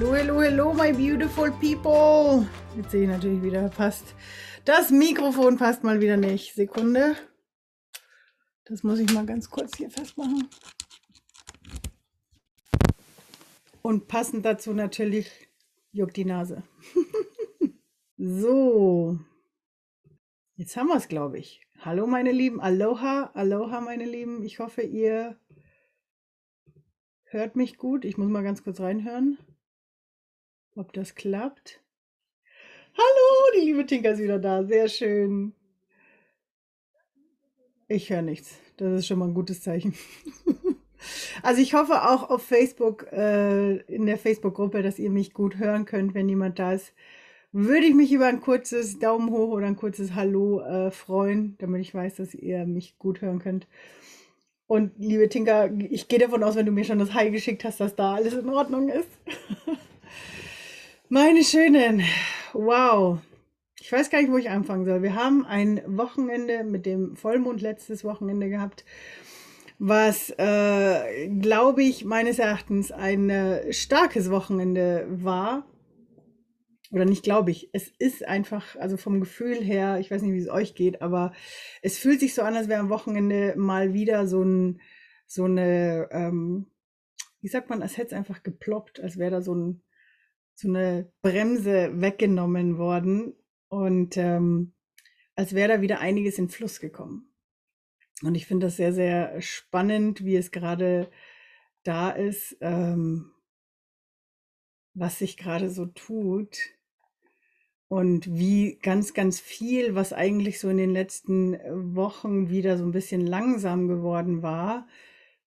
Hello, hello, hello, my beautiful people. Jetzt sehe ich natürlich wieder, passt. Das Mikrofon passt mal wieder nicht. Sekunde. Das muss ich mal ganz kurz hier festmachen. Und passend dazu natürlich juckt die Nase. so. Jetzt haben wir es, glaube ich. Hallo, meine Lieben. Aloha, aloha, meine Lieben. Ich hoffe, ihr hört mich gut. Ich muss mal ganz kurz reinhören, ob das klappt. Hallo, die liebe Tinker ist wieder da. Sehr schön. Ich höre nichts. Das ist schon mal ein gutes Zeichen. Also ich hoffe auch auf Facebook, äh, in der Facebook-Gruppe, dass ihr mich gut hören könnt, wenn jemand da ist. Würde ich mich über ein kurzes Daumen hoch oder ein kurzes Hallo äh, freuen, damit ich weiß, dass ihr mich gut hören könnt. Und liebe Tinka, ich gehe davon aus, wenn du mir schon das Hi geschickt hast, dass da alles in Ordnung ist. Meine Schönen, wow. Ich weiß gar nicht, wo ich anfangen soll. Wir haben ein Wochenende mit dem Vollmond letztes Wochenende gehabt, was, äh, glaube ich, meines Erachtens ein äh, starkes Wochenende war oder nicht glaube ich, es ist einfach, also vom Gefühl her, ich weiß nicht, wie es euch geht, aber es fühlt sich so an, als wäre am Wochenende mal wieder so ein, so eine, ähm, wie sagt man, als hätte es einfach geploppt, als wäre da so ein, so eine Bremse weggenommen worden und ähm, als wäre da wieder einiges in Fluss gekommen. Und ich finde das sehr, sehr spannend, wie es gerade da ist, ähm, was sich gerade so tut und wie ganz, ganz viel, was eigentlich so in den letzten äh, Wochen wieder so ein bisschen langsam geworden war,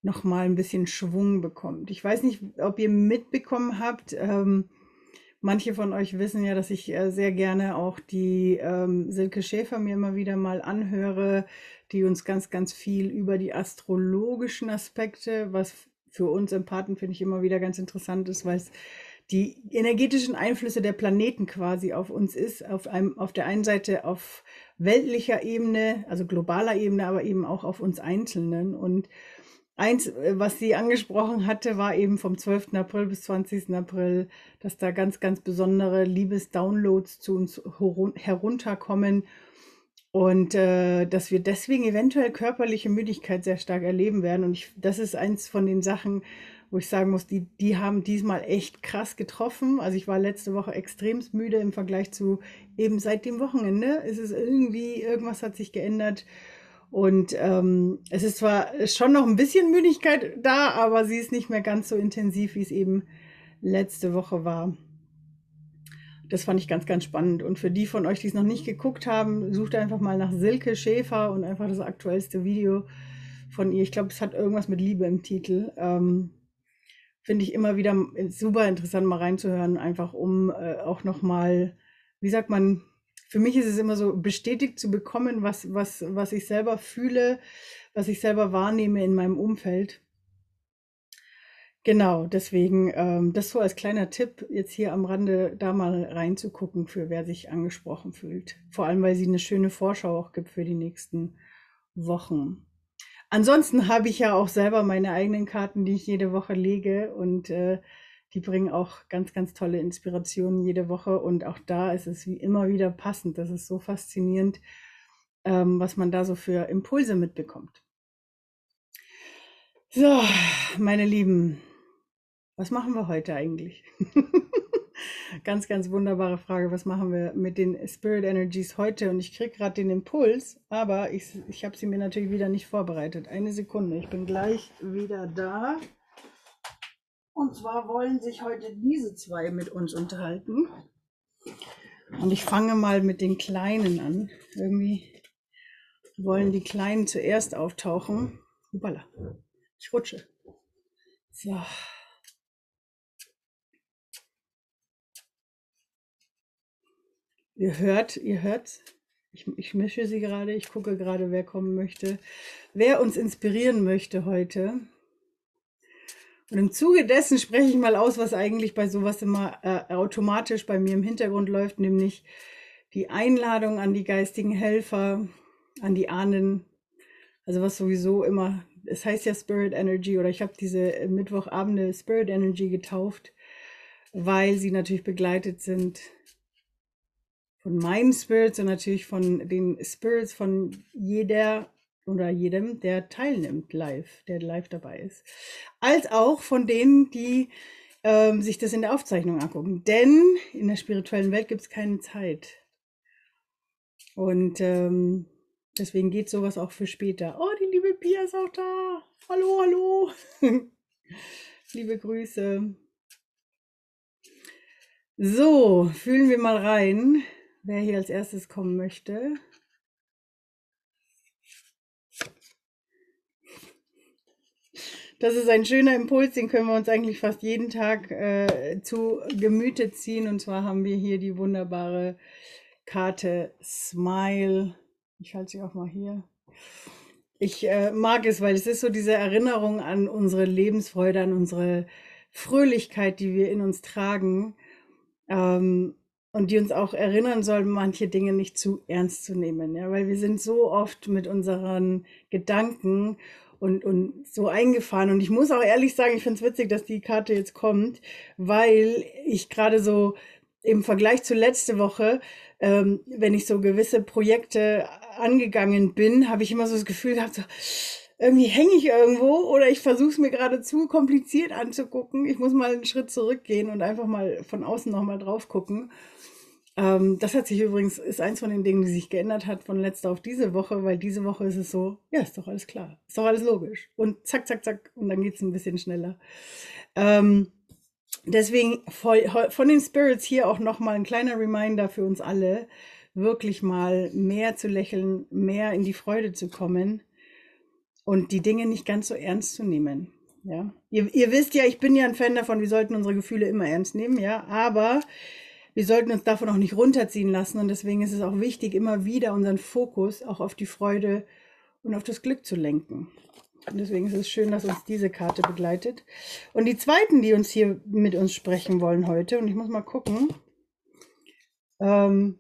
noch mal ein bisschen Schwung bekommt. Ich weiß nicht, ob ihr mitbekommen habt, ähm, manche von euch wissen ja, dass ich äh, sehr gerne auch die ähm, Silke Schäfer mir immer wieder mal anhöre, die uns ganz, ganz viel über die astrologischen Aspekte, was für uns Empathen finde ich immer wieder ganz interessant ist, weil es die energetischen Einflüsse der Planeten quasi auf uns ist, auf, einem, auf der einen Seite auf weltlicher Ebene, also globaler Ebene, aber eben auch auf uns Einzelnen. Und eins, äh, was sie angesprochen hatte, war eben vom 12. April bis 20. April, dass da ganz, ganz besondere Liebesdownloads zu uns herunterkommen und äh, dass wir deswegen eventuell körperliche Müdigkeit sehr stark erleben werden. Und ich, das ist eins von den Sachen, wo ich sagen muss, die, die haben diesmal echt krass getroffen. Also ich war letzte Woche extremst müde im Vergleich zu eben seit dem Wochenende. Es ist irgendwie, irgendwas hat sich geändert. Und ähm, es ist zwar schon noch ein bisschen Müdigkeit da, aber sie ist nicht mehr ganz so intensiv, wie es eben letzte Woche war. Das fand ich ganz, ganz spannend. Und für die von euch, die es noch nicht geguckt haben, sucht einfach mal nach Silke Schäfer und einfach das aktuellste Video von ihr. Ich glaube, es hat irgendwas mit Liebe im Titel. Ähm, finde ich immer wieder super interessant, mal reinzuhören, einfach um äh, auch nochmal, wie sagt man, für mich ist es immer so bestätigt zu bekommen, was, was, was ich selber fühle, was ich selber wahrnehme in meinem Umfeld. Genau, deswegen ähm, das so als kleiner Tipp, jetzt hier am Rande da mal reinzugucken, für wer sich angesprochen fühlt. Vor allem, weil sie eine schöne Vorschau auch gibt für die nächsten Wochen. Ansonsten habe ich ja auch selber meine eigenen Karten, die ich jede Woche lege und äh, die bringen auch ganz, ganz tolle Inspirationen jede Woche und auch da ist es wie immer wieder passend. Das ist so faszinierend, ähm, was man da so für Impulse mitbekommt. So, meine Lieben, was machen wir heute eigentlich? ganz, ganz wunderbare Frage. Was machen wir mit den Spirit Energies heute? Und ich kriege gerade den Impuls, aber ich, ich habe sie mir natürlich wieder nicht vorbereitet. Eine Sekunde, ich bin gleich wieder da. Und zwar wollen sich heute diese zwei mit uns unterhalten. Und ich fange mal mit den Kleinen an. Irgendwie wollen die Kleinen zuerst auftauchen. Hoppala, ich rutsche. So. Ihr hört, ihr hört, ich, ich mische sie gerade, ich gucke gerade, wer kommen möchte, wer uns inspirieren möchte heute. Und im Zuge dessen spreche ich mal aus, was eigentlich bei sowas immer äh, automatisch bei mir im Hintergrund läuft, nämlich die Einladung an die geistigen Helfer, an die Ahnen, also was sowieso immer, es heißt ja Spirit Energy oder ich habe diese Mittwochabende Spirit Energy getauft weil sie natürlich begleitet sind von meinen Spirits und natürlich von den Spirits von jeder oder jedem, der teilnimmt live, der live dabei ist. Als auch von denen, die ähm, sich das in der Aufzeichnung angucken. Denn in der spirituellen Welt gibt es keine Zeit. Und ähm, deswegen geht sowas auch für später. Oh, die liebe Pia ist auch da. Hallo, hallo. liebe Grüße. So, fühlen wir mal rein, wer hier als erstes kommen möchte. Das ist ein schöner Impuls, den können wir uns eigentlich fast jeden Tag äh, zu Gemüte ziehen. Und zwar haben wir hier die wunderbare Karte Smile. Ich halte sie auch mal hier. Ich äh, mag es, weil es ist so diese Erinnerung an unsere Lebensfreude, an unsere Fröhlichkeit, die wir in uns tragen. Ähm, und die uns auch erinnern soll, manche Dinge nicht zu ernst zu nehmen, ja, weil wir sind so oft mit unseren Gedanken und, und so eingefahren. Und ich muss auch ehrlich sagen, ich finde es witzig, dass die Karte jetzt kommt, weil ich gerade so im Vergleich zu letzte Woche, ähm, wenn ich so gewisse Projekte angegangen bin, habe ich immer so das Gefühl gehabt, so, irgendwie hänge ich irgendwo oder ich versuche es mir gerade zu kompliziert anzugucken. Ich muss mal einen Schritt zurückgehen und einfach mal von außen nochmal drauf gucken. Ähm, das hat sich übrigens, ist eins von den Dingen, die sich geändert hat von letzter auf diese Woche, weil diese Woche ist es so, ja, ist doch alles klar, ist doch alles logisch. Und zack, zack, zack, und dann geht es ein bisschen schneller. Ähm, deswegen von den Spirits hier auch nochmal ein kleiner Reminder für uns alle, wirklich mal mehr zu lächeln, mehr in die Freude zu kommen und die Dinge nicht ganz so ernst zu nehmen. Ja, ihr, ihr wisst ja, ich bin ja ein Fan davon, wir sollten unsere Gefühle immer ernst nehmen, ja, aber wir sollten uns davon auch nicht runterziehen lassen und deswegen ist es auch wichtig, immer wieder unseren Fokus auch auf die Freude und auf das Glück zu lenken. Und deswegen ist es schön, dass uns diese Karte begleitet. Und die zweiten, die uns hier mit uns sprechen wollen heute, und ich muss mal gucken. Ähm,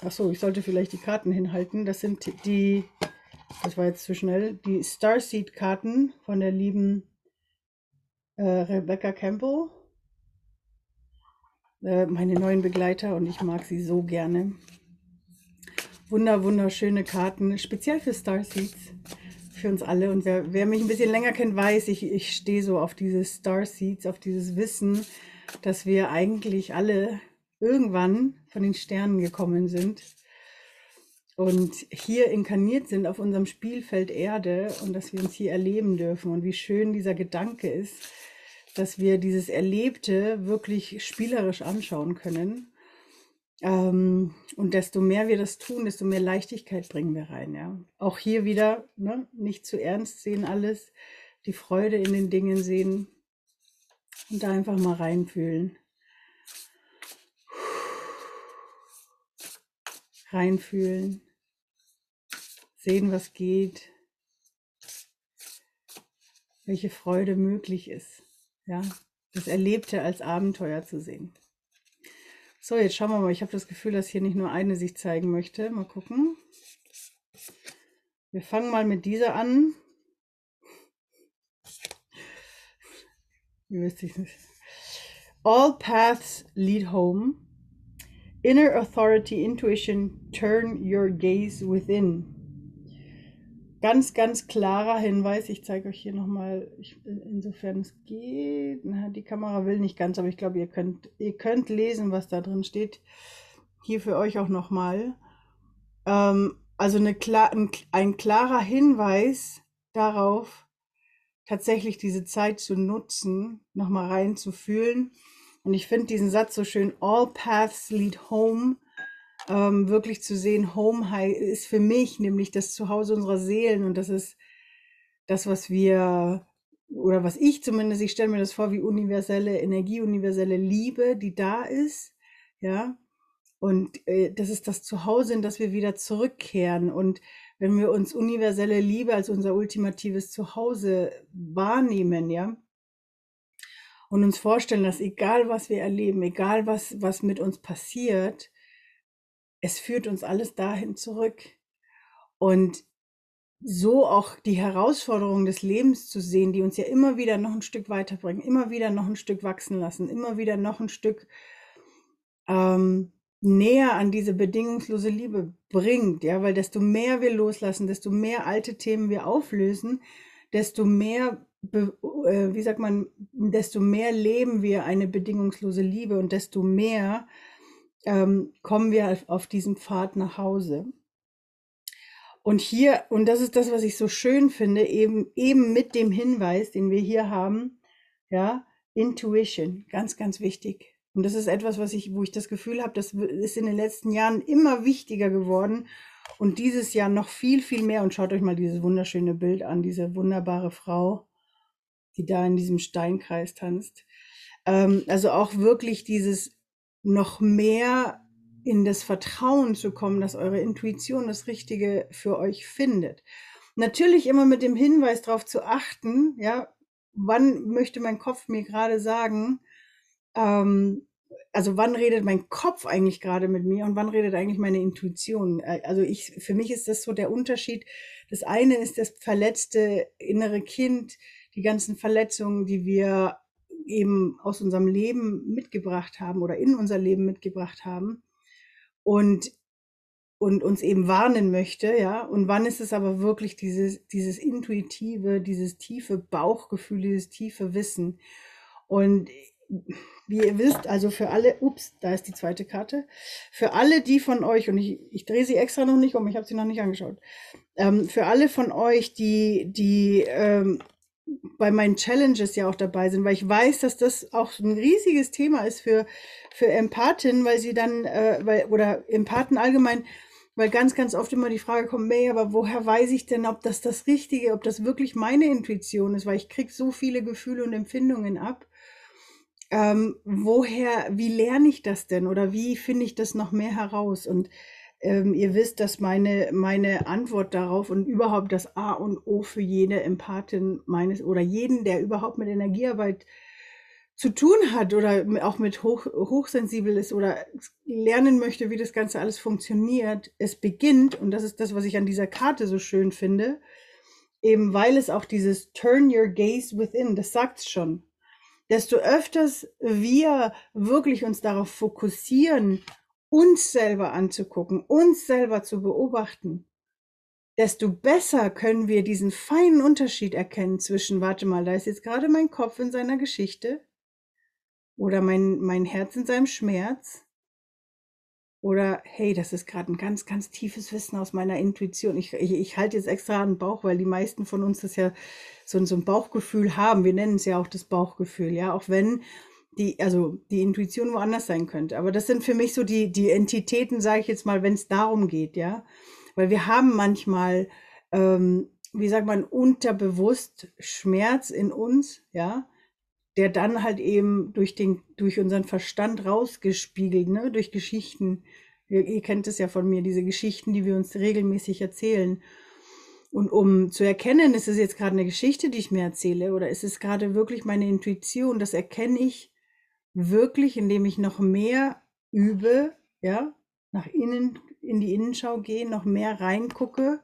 ach so, ich sollte vielleicht die Karten hinhalten. Das sind die, das war jetzt zu schnell, die Starseed-Karten von der lieben äh, Rebecca Campbell. Äh, meine neuen Begleiter und ich mag sie so gerne. Wunder, wunderschöne Karten, speziell für Starseeds, für uns alle. Und wer, wer mich ein bisschen länger kennt, weiß, ich, ich stehe so auf diese Starseeds, auf dieses Wissen, dass wir eigentlich alle irgendwann von den Sternen gekommen sind und hier inkarniert sind auf unserem Spielfeld Erde und dass wir uns hier erleben dürfen und wie schön dieser Gedanke ist, dass wir dieses Erlebte wirklich spielerisch anschauen können. Ähm, und desto mehr wir das tun, desto mehr Leichtigkeit bringen wir rein. Ja? Auch hier wieder ne, nicht zu ernst sehen alles, die Freude in den Dingen sehen und da einfach mal reinfühlen. Reinfühlen, sehen, was geht, welche Freude möglich ist ja, das Erlebte als Abenteuer zu sehen. So, jetzt schauen wir mal. Ich habe das Gefühl, dass hier nicht nur eine sich zeigen möchte. Mal gucken. Wir fangen mal mit dieser an. Wie wüsste ich nicht. All paths lead home. Inner authority, intuition, turn your gaze within ganz, ganz klarer Hinweis. Ich zeige euch hier nochmal, insofern es geht. Na, die Kamera will nicht ganz, aber ich glaube, ihr könnt, ihr könnt lesen, was da drin steht. Hier für euch auch nochmal. Ähm, also eine, ein, ein klarer Hinweis darauf, tatsächlich diese Zeit zu nutzen, nochmal reinzufühlen. Und ich finde diesen Satz so schön, all paths lead home ähm, wirklich zu sehen, Home ist für mich nämlich das Zuhause unserer Seelen und das ist das, was wir, oder was ich zumindest, ich stelle mir das vor wie universelle Energie, universelle Liebe, die da ist, ja. Und äh, das ist das Zuhause, in das wir wieder zurückkehren. Und wenn wir uns universelle Liebe als unser ultimatives Zuhause wahrnehmen, ja, und uns vorstellen, dass egal was wir erleben, egal was, was mit uns passiert, es führt uns alles dahin zurück. Und so auch die Herausforderungen des Lebens zu sehen, die uns ja immer wieder noch ein Stück weiterbringen, immer wieder noch ein Stück wachsen lassen, immer wieder noch ein Stück ähm, näher an diese bedingungslose Liebe bringt, ja, weil desto mehr wir loslassen, desto mehr alte Themen wir auflösen, desto mehr, äh, wie sagt man, desto mehr leben wir eine bedingungslose Liebe und desto mehr ähm, kommen wir auf diesen Pfad nach Hause. Und hier, und das ist das, was ich so schön finde, eben, eben mit dem Hinweis, den wir hier haben, ja, Intuition, ganz, ganz wichtig. Und das ist etwas, was ich, wo ich das Gefühl habe, das ist in den letzten Jahren immer wichtiger geworden und dieses Jahr noch viel, viel mehr. Und schaut euch mal dieses wunderschöne Bild an, diese wunderbare Frau, die da in diesem Steinkreis tanzt. Ähm, also auch wirklich dieses noch mehr in das Vertrauen zu kommen, dass eure Intuition das Richtige für euch findet. Natürlich immer mit dem Hinweis darauf zu achten, ja, wann möchte mein Kopf mir gerade sagen, ähm, also wann redet mein Kopf eigentlich gerade mit mir und wann redet eigentlich meine Intuition? Äh, also ich, für mich ist das so der Unterschied. Das eine ist das verletzte innere Kind, die ganzen Verletzungen, die wir eben aus unserem Leben mitgebracht haben oder in unser Leben mitgebracht haben und, und uns eben warnen möchte, ja. Und wann ist es aber wirklich dieses, dieses intuitive, dieses tiefe Bauchgefühl, dieses tiefe Wissen? Und wie ihr wisst, also für alle, ups, da ist die zweite Karte, für alle die von euch, und ich, ich drehe sie extra noch nicht um, ich habe sie noch nicht angeschaut, ähm, für alle von euch, die, die ähm, bei meinen Challenges ja auch dabei sind, weil ich weiß, dass das auch ein riesiges Thema ist für, für Empathen, weil sie dann, äh, weil, oder Empathen allgemein, weil ganz, ganz oft immer die Frage kommt, May, aber woher weiß ich denn, ob das das Richtige, ob das wirklich meine Intuition ist, weil ich kriege so viele Gefühle und Empfindungen ab. Ähm, woher, wie lerne ich das denn oder wie finde ich das noch mehr heraus? Und ähm, ihr wisst, dass meine, meine Antwort darauf und überhaupt das A und O für jede Empathin meines oder jeden, der überhaupt mit Energiearbeit zu tun hat oder auch mit hoch, hochsensibel ist oder lernen möchte, wie das Ganze alles funktioniert, es beginnt, und das ist das, was ich an dieser Karte so schön finde, eben weil es auch dieses Turn your gaze within, das sagt es schon. Desto öfters wir wirklich uns darauf fokussieren, uns selber anzugucken, uns selber zu beobachten, desto besser können wir diesen feinen Unterschied erkennen zwischen, warte mal, da ist jetzt gerade mein Kopf in seiner Geschichte oder mein, mein Herz in seinem Schmerz oder hey, das ist gerade ein ganz, ganz tiefes Wissen aus meiner Intuition. Ich, ich, ich halte jetzt extra an den Bauch, weil die meisten von uns das ja so, so ein Bauchgefühl haben. Wir nennen es ja auch das Bauchgefühl, ja, auch wenn die, also die Intuition woanders sein könnte. Aber das sind für mich so die, die Entitäten, sage ich jetzt mal, wenn es darum geht, ja. Weil wir haben manchmal, ähm, wie sagt man, unterbewusst Schmerz in uns, ja, der dann halt eben durch den, durch unseren Verstand rausgespiegelt, ne, durch Geschichten. Ihr, ihr kennt es ja von mir, diese Geschichten, die wir uns regelmäßig erzählen. Und um zu erkennen, ist es jetzt gerade eine Geschichte, die ich mir erzähle, oder ist es gerade wirklich meine Intuition, das erkenne ich wirklich, indem ich noch mehr übe, ja, nach innen, in die Innenschau gehe, noch mehr reingucke,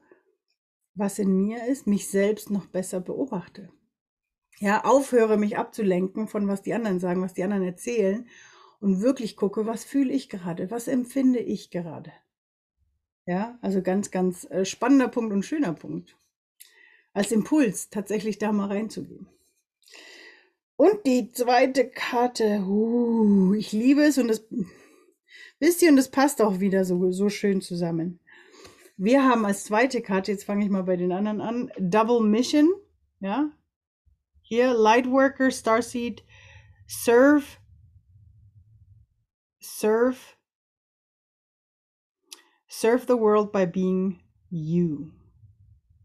was in mir ist, mich selbst noch besser beobachte. Ja, aufhöre mich abzulenken von was die anderen sagen, was die anderen erzählen und wirklich gucke, was fühle ich gerade, was empfinde ich gerade. Ja, also ganz, ganz äh, spannender Punkt und schöner Punkt. Als Impuls tatsächlich da mal reinzugehen. Und die zweite Karte, uh, ich liebe es und das, wisst ihr, und das passt auch wieder so, so schön zusammen. Wir haben als zweite Karte, jetzt fange ich mal bei den anderen an, Double Mission, ja. Hier, Lightworker, Starseed, Serve, Serve, Serve the world by being you.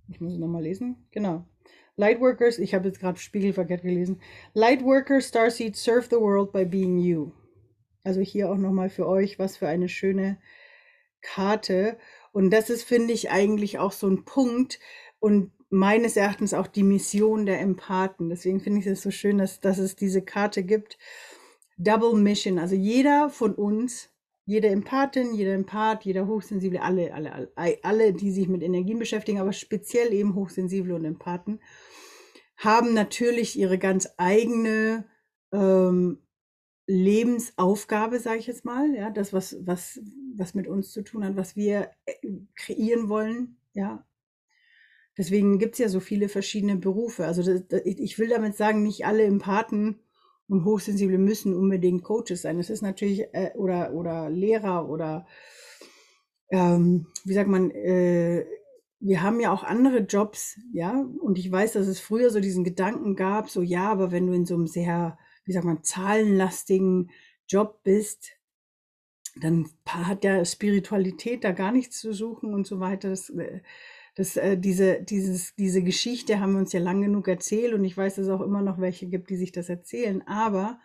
Ich muss es nochmal lesen. Genau. Lightworkers, ich habe jetzt gerade spiegelverkehrt gelesen. Lightworker Starseed serve the world by being you. Also hier auch nochmal für euch, was für eine schöne Karte. Und das ist, finde ich, eigentlich auch so ein Punkt und meines Erachtens auch die Mission der Empathen. Deswegen finde ich es so schön, dass, dass es diese Karte gibt. Double Mission. Also jeder von uns jede Empathin, jeder Empath, jeder Hochsensible, alle, alle, alle, alle, die sich mit Energien beschäftigen, aber speziell eben Hochsensible und Empathen, haben natürlich ihre ganz eigene ähm, Lebensaufgabe, sage ich jetzt mal, ja, das, was, was, was mit uns zu tun hat, was wir äh, kreieren wollen, ja. Deswegen gibt es ja so viele verschiedene Berufe. Also das, das, ich will damit sagen, nicht alle Empathen und Hochsensible müssen unbedingt Coaches sein. Es ist natürlich, äh, oder, oder Lehrer oder ähm, wie sagt man, äh, wir haben ja auch andere Jobs, ja, und ich weiß, dass es früher so diesen Gedanken gab, so ja, aber wenn du in so einem sehr, wie sagt man, zahlenlastigen Job bist, dann hat ja Spiritualität da gar nichts zu suchen und so weiter. Das, äh, das, äh, diese, dieses, diese Geschichte haben wir uns ja lang genug erzählt und ich weiß, dass es auch immer noch welche gibt, die sich das erzählen. Aber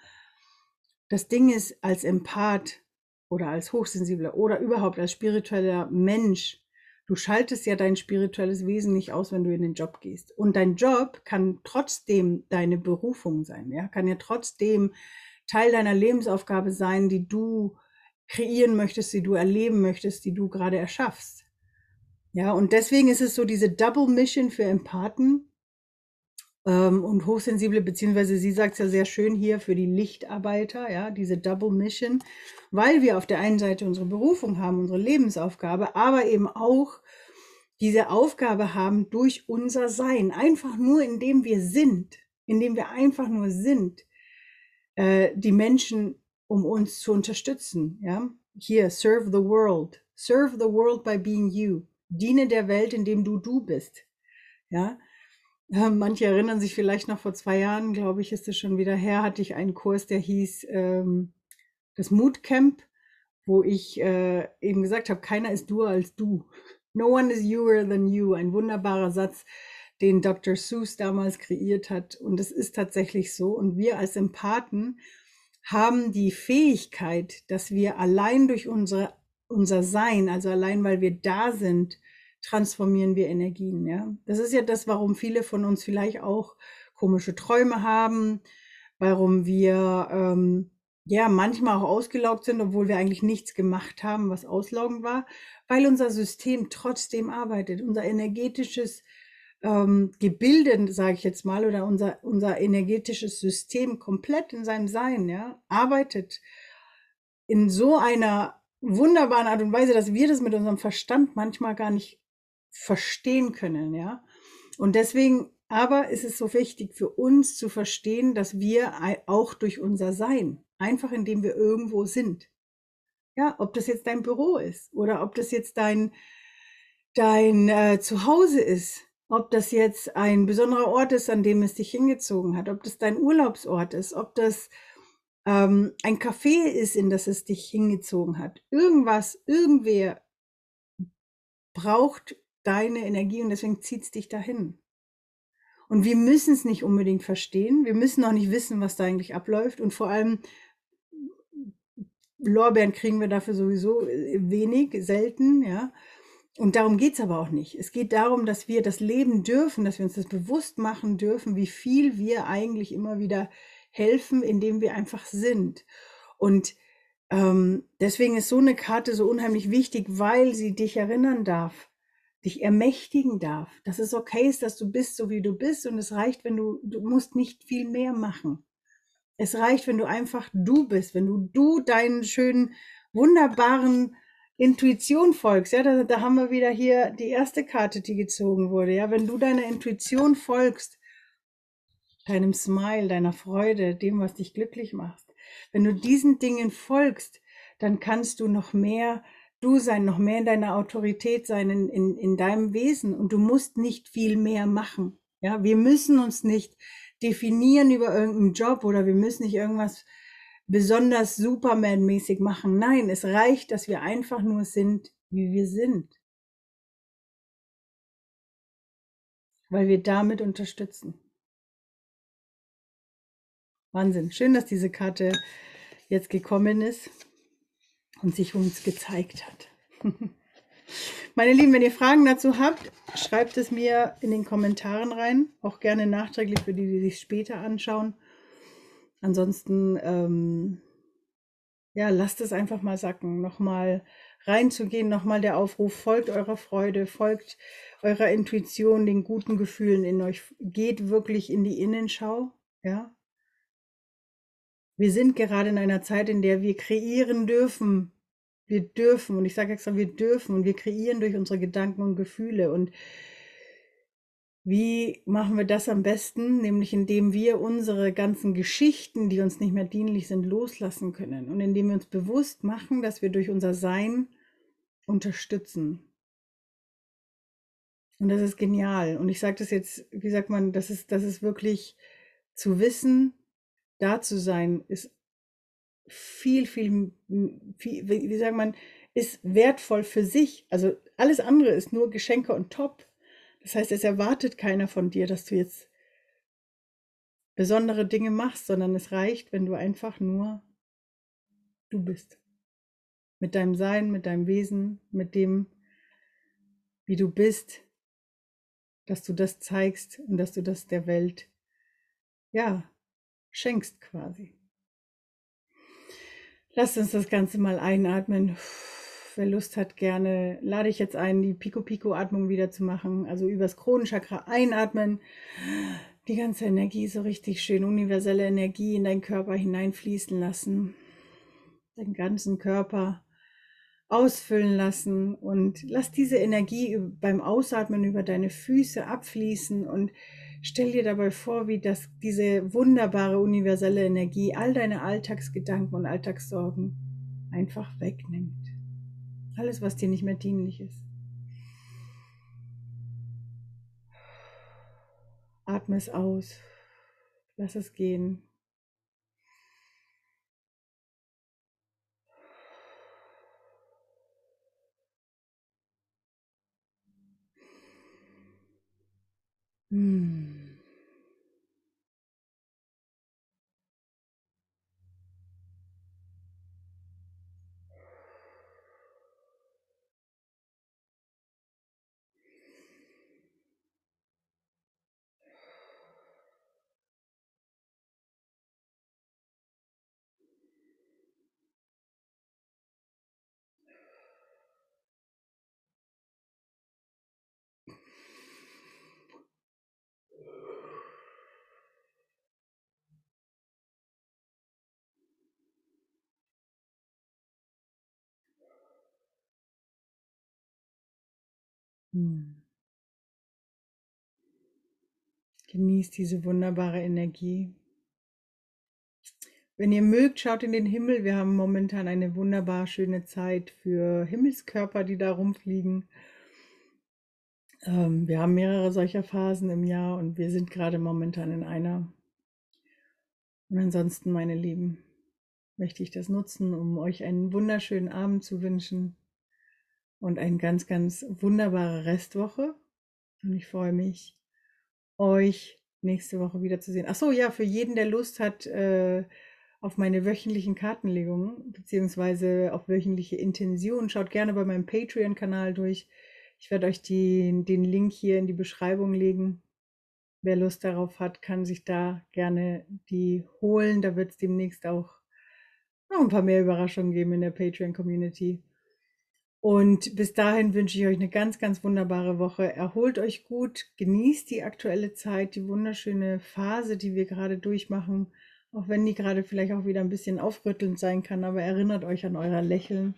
das Ding ist, als Empath oder als Hochsensibler oder überhaupt als spiritueller Mensch, du schaltest ja dein spirituelles Wesen nicht aus, wenn du in den Job gehst. Und dein Job kann trotzdem deine Berufung sein, ja, kann ja trotzdem Teil deiner Lebensaufgabe sein, die du kreieren möchtest, die du erleben möchtest, die du gerade erschaffst. Ja, und deswegen ist es so diese Double Mission für Empathen ähm, und Hochsensible, beziehungsweise sie sagt es ja sehr schön hier für die Lichtarbeiter, ja, diese Double Mission, weil wir auf der einen Seite unsere Berufung haben, unsere Lebensaufgabe, aber eben auch diese Aufgabe haben durch unser Sein, einfach nur indem wir sind, indem wir einfach nur sind, äh, die Menschen um uns zu unterstützen, ja. Hier, serve the world. Serve the world by being you diene der Welt, indem du du bist. Ja, äh, Manche erinnern sich vielleicht noch vor zwei Jahren, glaube ich, ist es schon wieder her, hatte ich einen Kurs, der hieß ähm, das Mood Camp, wo ich äh, eben gesagt habe, keiner ist du als du. No one is youer than you. Ein wunderbarer Satz, den Dr. Seuss damals kreiert hat. Und es ist tatsächlich so. Und wir als Empathen haben die Fähigkeit, dass wir allein durch unsere unser Sein, also allein weil wir da sind, transformieren wir Energien. Ja, das ist ja das, warum viele von uns vielleicht auch komische Träume haben, warum wir ähm, ja manchmal auch ausgelaugt sind, obwohl wir eigentlich nichts gemacht haben, was auslaugend war, weil unser System trotzdem arbeitet, unser energetisches ähm, Gebilde, sage ich jetzt mal, oder unser unser energetisches System komplett in seinem Sein, ja, arbeitet in so einer wunderbaren Art und Weise, dass wir das mit unserem Verstand manchmal gar nicht verstehen können, ja. Und deswegen aber ist es so wichtig für uns zu verstehen, dass wir auch durch unser Sein, einfach indem wir irgendwo sind, ja, ob das jetzt dein Büro ist oder ob das jetzt dein, dein äh, Zuhause ist, ob das jetzt ein besonderer Ort ist, an dem es dich hingezogen hat, ob das dein Urlaubsort ist, ob das ähm, ein Café ist, in das es dich hingezogen hat. Irgendwas, irgendwer braucht deine Energie und deswegen zieht es dich dahin. Und wir müssen es nicht unbedingt verstehen. Wir müssen auch nicht wissen, was da eigentlich abläuft. Und vor allem Lorbeeren kriegen wir dafür sowieso äh, wenig, selten, ja. Und darum geht es aber auch nicht. Es geht darum, dass wir das leben dürfen, dass wir uns das bewusst machen dürfen, wie viel wir eigentlich immer wieder helfen, indem wir einfach sind. Und ähm, deswegen ist so eine Karte so unheimlich wichtig, weil sie dich erinnern darf, dich ermächtigen darf, dass es okay ist, dass du bist, so wie du bist. Und es reicht, wenn du, du musst nicht viel mehr machen. Es reicht, wenn du einfach du bist, wenn du du deinen schönen, wunderbaren Intuition folgst. Ja, da, da haben wir wieder hier die erste Karte, die gezogen wurde. Ja, wenn du deiner Intuition folgst, deinem Smile, deiner Freude, dem, was dich glücklich macht. Wenn du diesen Dingen folgst, dann kannst du noch mehr du sein, noch mehr in deiner Autorität sein, in, in, in deinem Wesen. Und du musst nicht viel mehr machen. Ja, wir müssen uns nicht definieren über irgendeinen Job oder wir müssen nicht irgendwas besonders Superman-mäßig machen. Nein, es reicht, dass wir einfach nur sind, wie wir sind. Weil wir damit unterstützen. Wahnsinn. Schön, dass diese Karte jetzt gekommen ist und sich uns gezeigt hat. Meine Lieben, wenn ihr Fragen dazu habt, schreibt es mir in den Kommentaren rein. Auch gerne nachträglich für die, die sich später anschauen. Ansonsten, ähm, ja, lasst es einfach mal sacken, nochmal reinzugehen, nochmal der Aufruf, folgt eurer Freude, folgt eurer Intuition, den guten Gefühlen in euch, geht wirklich in die Innenschau, ja. Wir sind gerade in einer Zeit, in der wir kreieren dürfen. Wir dürfen, und ich sage extra, wir dürfen, und wir kreieren durch unsere Gedanken und Gefühle. Und wie machen wir das am besten? Nämlich indem wir unsere ganzen Geschichten, die uns nicht mehr dienlich sind, loslassen können und indem wir uns bewusst machen, dass wir durch unser Sein unterstützen. Und das ist genial. Und ich sage das jetzt, wie sagt man, das ist, das ist wirklich zu wissen, da zu sein, ist viel, viel, viel, wie sagt man, ist wertvoll für sich. Also alles andere ist nur Geschenke und Top. Das heißt, es erwartet keiner von dir, dass du jetzt besondere Dinge machst, sondern es reicht, wenn du einfach nur du bist. Mit deinem Sein, mit deinem Wesen, mit dem, wie du bist, dass du das zeigst und dass du das der Welt, ja, schenkst quasi. Lasst uns das Ganze mal einatmen wer Lust hat, gerne lade ich jetzt ein, die Pico-Pico-Atmung wieder zu machen. Also übers Kronenchakra einatmen, die ganze Energie so richtig schön, universelle Energie in deinen Körper hineinfließen lassen. Deinen ganzen Körper ausfüllen lassen und lass diese Energie beim Ausatmen über deine Füße abfließen und stell dir dabei vor, wie das diese wunderbare universelle Energie all deine Alltagsgedanken und Alltagssorgen einfach wegnimmt. Alles, was dir nicht mehr dienlich ist. Atme es aus. Lass es gehen. Hmm. Hm. Genießt diese wunderbare Energie. Wenn ihr mögt, schaut in den Himmel. Wir haben momentan eine wunderbar schöne Zeit für Himmelskörper, die da rumfliegen. Ähm, wir haben mehrere solcher Phasen im Jahr und wir sind gerade momentan in einer. Und ansonsten, meine Lieben, möchte ich das nutzen, um euch einen wunderschönen Abend zu wünschen und eine ganz, ganz wunderbare Restwoche. Und ich freue mich, euch nächste Woche wiederzusehen. Ach so, ja, für jeden, der Lust hat äh, auf meine wöchentlichen Kartenlegungen beziehungsweise auf wöchentliche Intention, schaut gerne bei meinem Patreon-Kanal durch. Ich werde euch die, den Link hier in die Beschreibung legen. Wer Lust darauf hat, kann sich da gerne die holen. Da wird es demnächst auch noch ein paar mehr Überraschungen geben in der Patreon-Community. Und bis dahin wünsche ich euch eine ganz, ganz wunderbare Woche. Erholt euch gut, genießt die aktuelle Zeit, die wunderschöne Phase, die wir gerade durchmachen, auch wenn die gerade vielleicht auch wieder ein bisschen aufrüttelnd sein kann, aber erinnert euch an euer Lächeln,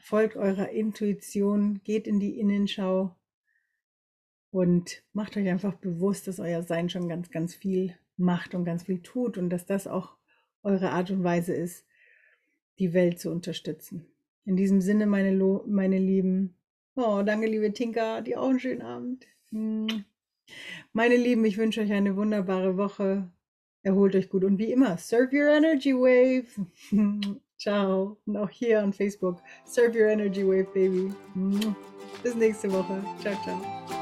folgt eurer Intuition, geht in die Innenschau und macht euch einfach bewusst, dass euer Sein schon ganz, ganz viel macht und ganz viel tut und dass das auch eure Art und Weise ist, die Welt zu unterstützen. In diesem Sinne, meine, Lo meine Lieben. Oh, danke, liebe Tinka. Dir auch einen schönen Abend. Meine Lieben, ich wünsche euch eine wunderbare Woche. Erholt euch gut und wie immer, serve your energy wave. Ciao. Und auch hier an Facebook, serve your energy wave, baby. Bis nächste Woche. Ciao, ciao.